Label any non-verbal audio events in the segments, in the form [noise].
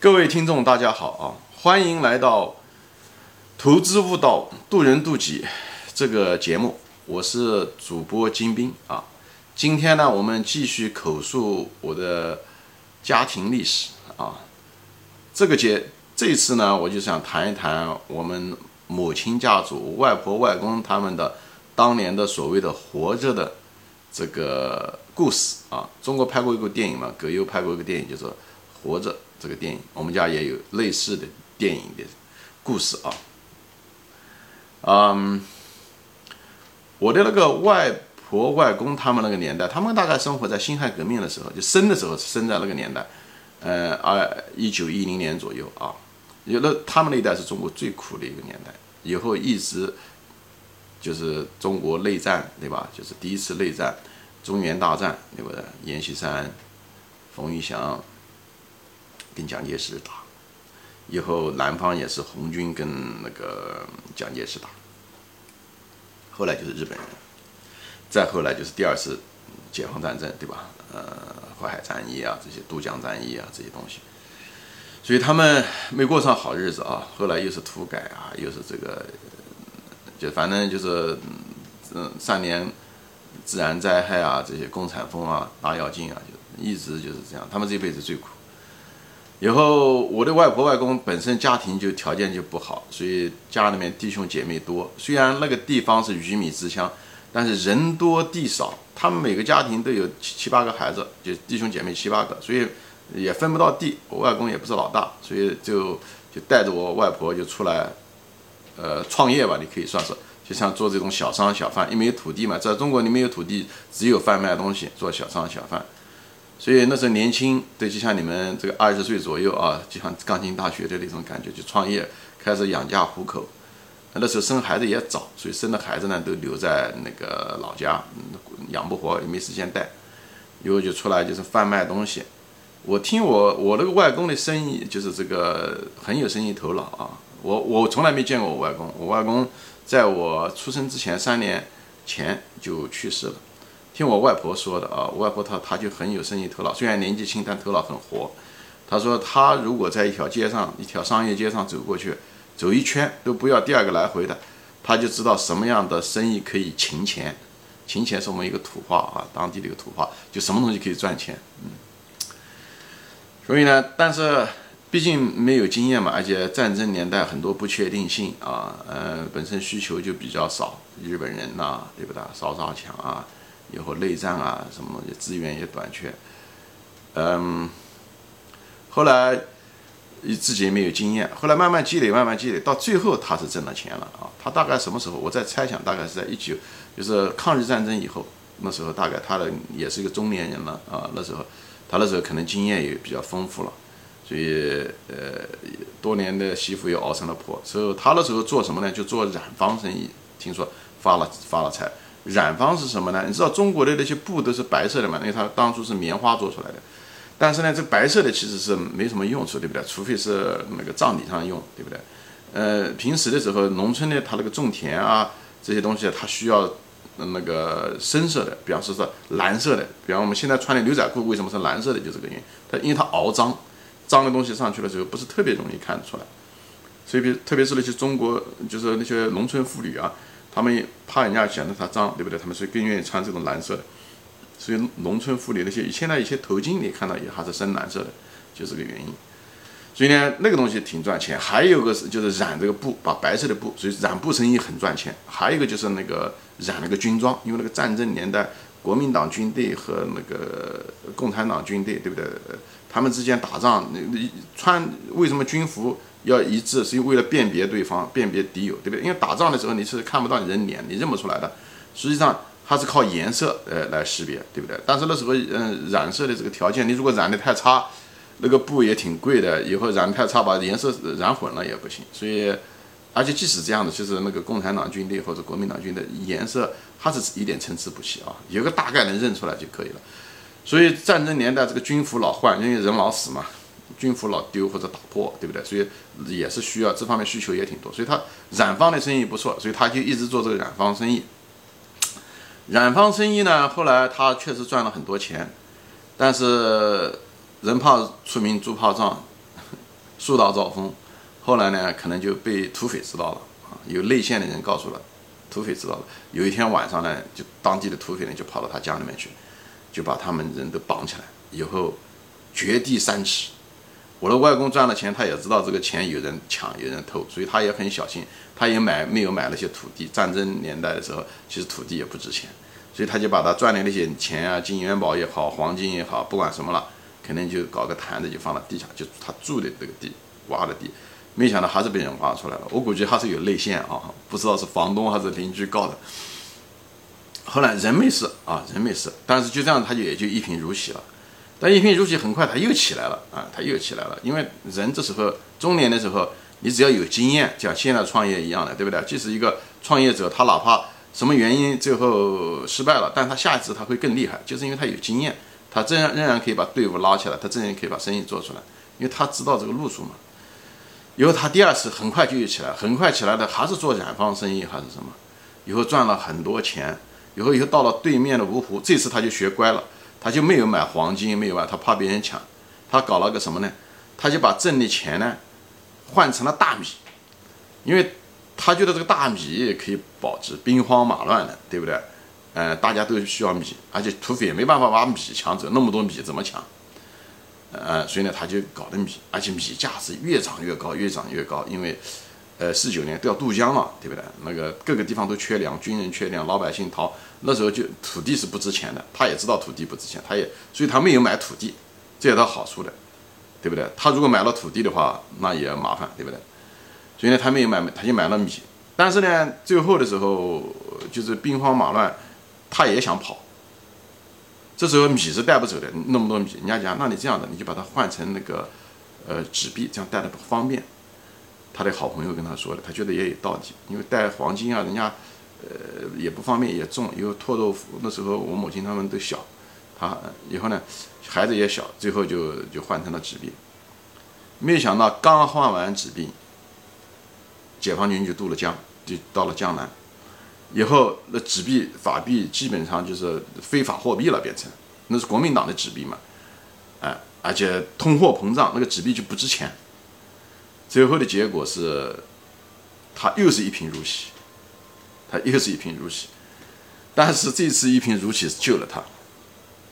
各位听众，大家好啊！欢迎来到《投资悟道，渡人渡己》这个节目，我是主播金兵啊。今天呢，我们继续口述我的家庭历史啊。这个节这次呢，我就想谈一谈我们母亲家族、外婆、外公他们的当年的所谓的活着的这个故事啊。中国拍过一部电影嘛，葛优拍过一个电影，就是《活着》。这个电影，我们家也有类似的电影的故事啊。嗯，我的那个外婆外公他们那个年代，他们大概生活在辛亥革命的时候，就生的时候是生在那个年代，呃，二一九一零年左右啊。有的他们那一代是中国最苦的一个年代，以后一直就是中国内战，对吧？就是第一次内战，中原大战，对不对？阎锡山、冯玉祥。跟蒋介石打，以后南方也是红军跟那个蒋介石打，后来就是日本人，再后来就是第二次解放战争，对吧？呃，淮海战役啊，这些渡江战役啊，这些东西，所以他们没过上好日子啊。后来又是土改啊，又是这个，就反正就是，嗯，三年自然灾害啊，这些共产风啊，大跃进啊，就一直就是这样。他们这辈子最苦。以后我的外婆外公本身家庭就条件就不好，所以家里面弟兄姐妹多。虽然那个地方是鱼米之乡，但是人多地少，他们每个家庭都有七七八个孩子，就弟兄姐妹七八个，所以也分不到地。我外公也不是老大，所以就就带着我外婆就出来，呃，创业吧，你可以算是，就像做这种小商小贩，因为有土地嘛，在中国你没有土地，只有贩卖东西，做小商小贩。所以那时候年轻，对，就像你们这个二十岁左右啊，就像刚进大学的那种感觉，就创业，开始养家糊口。那时候生孩子也早，所以生的孩子呢都留在那个老家，养不活也没时间带，以后就出来就是贩卖东西。我听我我那个外公的生意就是这个很有生意头脑啊。我我从来没见过我外公，我外公在我出生之前三年前就去世了。听我外婆说的啊，我外婆她她就很有生意头脑，虽然年纪轻，但头脑很活。她说她如果在一条街上，一条商业街上走过去，走一圈都不要第二个来回的，她就知道什么样的生意可以勤钱。勤钱是我们一个土话啊，当地的一个土话，就什么东西可以赚钱。嗯。所以呢，但是毕竟没有经验嘛，而且战争年代很多不确定性啊，呃，本身需求就比较少，日本人呐，对不对？烧杀抢啊。以后内战啊，什么东西资源也短缺，嗯，后来自己也没有经验，后来慢慢积累，慢慢积累，到最后他是挣了钱了啊。他大概什么时候？我在猜想，大概是在一九，就是抗日战争以后，那时候大概他的也是一个中年人了啊。那时候他那时候可能经验也比较丰富了，所以呃，多年的媳妇又熬成了婆。所以他那时候做什么呢？就做染坊生意，听说发了发了财。染坊是什么呢？你知道中国的那些布都是白色的嘛？因为它当初是棉花做出来的。但是呢，这白色的其实是没什么用处，对不对？除非是那个葬礼上用，对不对？呃，平时的时候，农村呢，它那个种田啊，这些东西它需要那个深色的，比方说是蓝色的。比方我们现在穿的牛仔裤为什么是蓝色的？就这个原因。它因为它熬脏，脏的东西上去了之后不是特别容易看出来。所以，特别是那些中国就是那些农村妇女啊。他们怕人家显得它脏，对不对？他们是更愿意穿这种蓝色的。所以农村妇女那些，现在一些头巾你看到也还是深蓝色的，就这个原因。所以呢，那个东西挺赚钱。还有个是就是染这个布，把白色的布，所以染布生意很赚钱。还有一个就是那个染那个军装，因为那个战争年代，国民党军队和那个共产党军队，对不对？他们之间打仗，那那穿为什么军服？要一致，是为了辨别对方、辨别敌友，对不对？因为打仗的时候你是看不到人脸，你认不出来的。实际上它是靠颜色呃来识别，对不对？但是那时候嗯染色的这个条件，你如果染的太差，那个布也挺贵的，以后染太差把颜色染混了也不行。所以，而且即使这样的，就是那个共产党军队或者国民党军队颜色，它是一点参差不齐啊，有个大概能认出来就可以了。所以战争年代这个军服老换，因为人老死嘛。军服老丢或者打破，对不对？所以也是需要这方面需求也挺多，所以他染坊的生意不错，所以他就一直做这个染坊生意。染坊生意呢，后来他确实赚了很多钱，但是人怕出名猪怕壮，树大招风。后来呢，可能就被土匪知道了啊，有内线的人告诉了，土匪知道了。有一天晚上呢，就当地的土匪呢就跑到他家里面去，就把他们人都绑起来，以后掘地三尺。我的外公赚了钱，他也知道这个钱有人抢，有人偷，所以他也很小心，他也买没有买那些土地。战争年代的时候，其实土地也不值钱，所以他就把他赚的那些钱啊，金元宝也好，黄金也好，不管什么了，肯定就搞个坛子就放到地下，就他住的这个地挖的地。没想到还是被人挖出来了，我估计还是有内线啊，不知道是房东还是邻居告的。后来人没事啊，人没事，但是就这样他就也就一贫如洗了。但一贫如洗很快他又起来了啊，他又起来了，因为人这时候中年的时候，你只要有经验，像现在创业一样的，对不对？即使一个创业者，他哪怕什么原因最后失败了，但他下一次他会更厉害，就是因为他有经验，他仍然仍然可以把队伍拉起来，他仍然可以把生意做出来，因为他知道这个路数嘛。以后他第二次很快就又起来，很快起来的还是做染坊生意还是什么，以后赚了很多钱，以后以后到了对面的芜湖，这次他就学乖了，他就没有买黄金，没有啊，他怕别人抢，他搞了个什么呢？他就把挣的钱呢换成了大米，因为他觉得这个大米可以保值，兵荒马乱的，对不对？呃，大家都需要米，而且土匪也没办法把米抢走，那么多米怎么抢？呃，所以呢，他就搞的米，而且米价是越涨越高，越涨越高。因为，呃，四九年都要渡江了，对不对？那个各个地方都缺粮，军人缺粮，老百姓逃。那时候就土地是不值钱的，他也知道土地不值钱，他也，所以他没有买土地，这有他好处的，对不对？他如果买了土地的话，那也麻烦，对不对？所以呢，他没有买，他就买了米。但是呢，最后的时候就是兵荒马乱，他也想跑。这时候米是带不走的，那么多米，人家讲，那你这样的，你就把它换成那个，呃，纸币，这样带的不方便。他的好朋友跟他说的，他觉得也有道理，因为带黄金啊，人家，呃，也不方便，也重，因为脱豆腐。那时候我母亲他们都小，他以后呢，孩子也小，最后就就换成了纸币。没想到刚换完纸币，解放军就渡了江，就到了江南。以后那纸币法币基本上就是非法货币了，变成那是国民党的纸币嘛，哎，而且通货膨胀，那个纸币就不值钱。最后的结果是，他又是一贫如洗，他又是一贫如洗。但是这次一贫如洗救了他，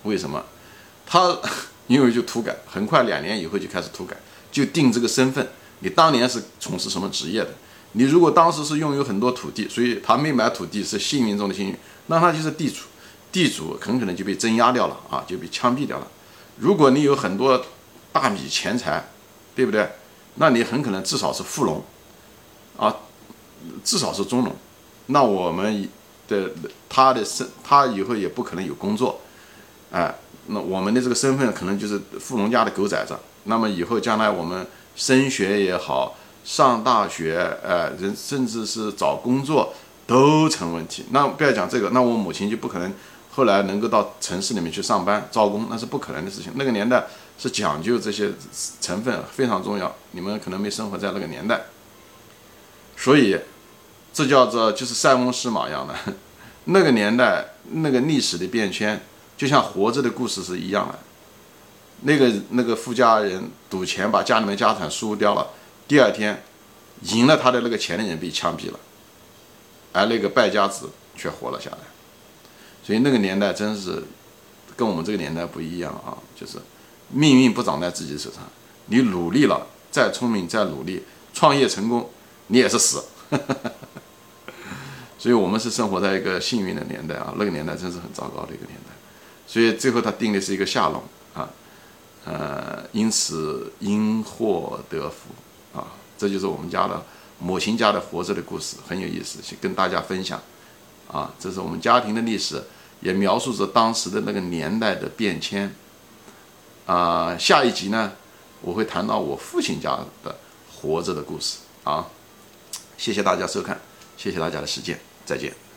为什么？他 [laughs] 因为就土改，很快两年以后就开始土改，就定这个身份，你当年是从事什么职业的？你如果当时是拥有很多土地，所以他没买土地是幸运中的幸运，那他就是地主，地主很可能就被镇压掉了啊，就被枪毙掉了。如果你有很多大米钱财，对不对？那你很可能至少是富农，啊，至少是中农。那我们的他的身，他以后也不可能有工作，哎，那我们的这个身份可能就是富农家的狗崽子。那么以后将来我们升学也好。上大学，呃，人甚至是找工作都成问题。那不要讲这个，那我母亲就不可能后来能够到城市里面去上班招工，那是不可能的事情。那个年代是讲究这些成分非常重要，你们可能没生活在那个年代，所以这叫做就是塞翁失马一样的。[laughs] 那个年代那个历史的变迁，就像活着的故事是一样的。那个那个富家人赌钱把家里面家产输掉了。第二天，赢了他的那个钱的人被枪毙了，而那个败家子却活了下来。所以那个年代真是跟我们这个年代不一样啊！就是命运不长在自己手上，你努力了，再聪明再努力，创业成功，你也是死。[laughs] 所以我们是生活在一个幸运的年代啊！那个年代真是很糟糕的一个年代。所以最后他定的是一个下龙啊，呃，因此因祸得福。啊，这就是我们家的母亲家的活着的故事，很有意思，去跟大家分享。啊，这是我们家庭的历史，也描述着当时的那个年代的变迁。啊，下一集呢，我会谈到我父亲家的活着的故事。啊，谢谢大家收看，谢谢大家的时间，再见。